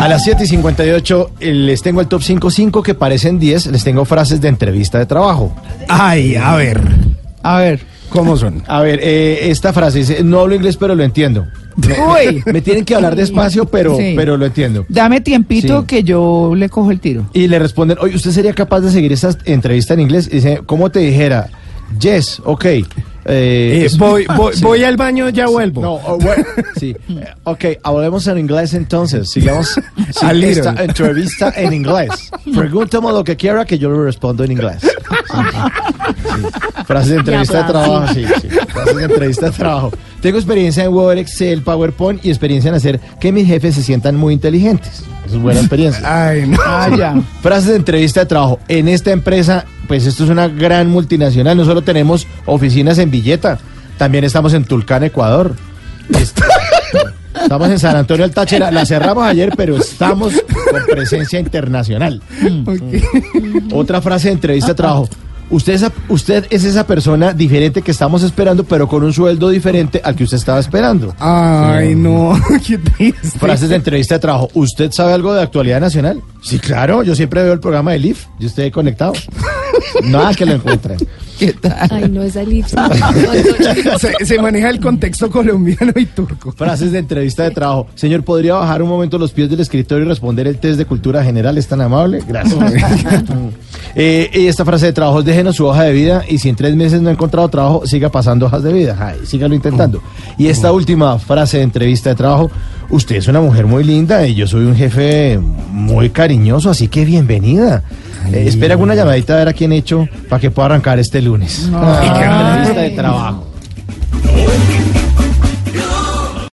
A las 7 y 58 eh, les tengo el top 5, 5 que parecen 10, les tengo frases de entrevista de trabajo. Ay, a ver. A ver, ¿cómo son? A ver, eh, esta frase dice, no hablo inglés pero lo entiendo. Uy, Me tienen que hablar despacio pero, Sí. pero lo entiendo. dame tiempito Sí. que yo le cojo el tiro. Y le responden, oye, ¿usted sería capaz de seguir esta entrevista en inglés? Y dice, ¿cómo te dijera? Yes, ok. Eh, Eh, voy, voy, Sí. voy al baño, ya vuelvo. No, oh, bueno, sí. Ok, hablemos en inglés entonces. Sigamos sí, esta entrevista en inglés. Pregúntame lo que quiera que yo le respondo en inglés. Frases de entrevista de trabajo, sí, sí. Frases de entrevista de trabajo. Tengo experiencia en Word, Excel, PowerPoint y experiencia en hacer que mis jefes se sientan muy inteligentes. Es buena experiencia. Ay, no. Ah, ya. Frases de entrevista de trabajo. En esta empresa, pues esto es una gran multinacional. No solo tenemos oficinas en Villeta, también estamos en Tulcán, Ecuador. Est- Estamos en San Antonio del Táchira. La cerramos ayer, pero estamos con presencia internacional. Otra frase de entrevista de trabajo. Usted es, usted es esa persona diferente que estamos esperando, pero con un sueldo diferente al que usted estaba esperando. Ay, no. Qué triste. Frases de entrevista de trabajo. ¿Usted sabe algo de actualidad nacional? Sí, claro. Yo siempre veo el programa de LIF. Yo estoy conectado. Nada que lo encuentre. ¿Qué tal? Ay, no es Alipso. Se, se maneja el contexto colombiano y turco. Frases de entrevista de trabajo. Señor, ¿podría bajar un momento los pies del escritorio y responder el test de cultura general? ¿Es tan amable? Gracias. Eh, y esta frase de trabajo, déjenos su hoja de vida y si en tres meses no ha encontrado trabajo, siga pasando hojas de vida. Ay, sígalo intentando. Y esta última frase de entrevista de trabajo, usted es una mujer muy linda y yo soy un jefe muy cariñoso, así que bienvenida. Eh, Espera alguna llamadita a ver a quién he hecho para que pueda arrancar este lunes. Qué.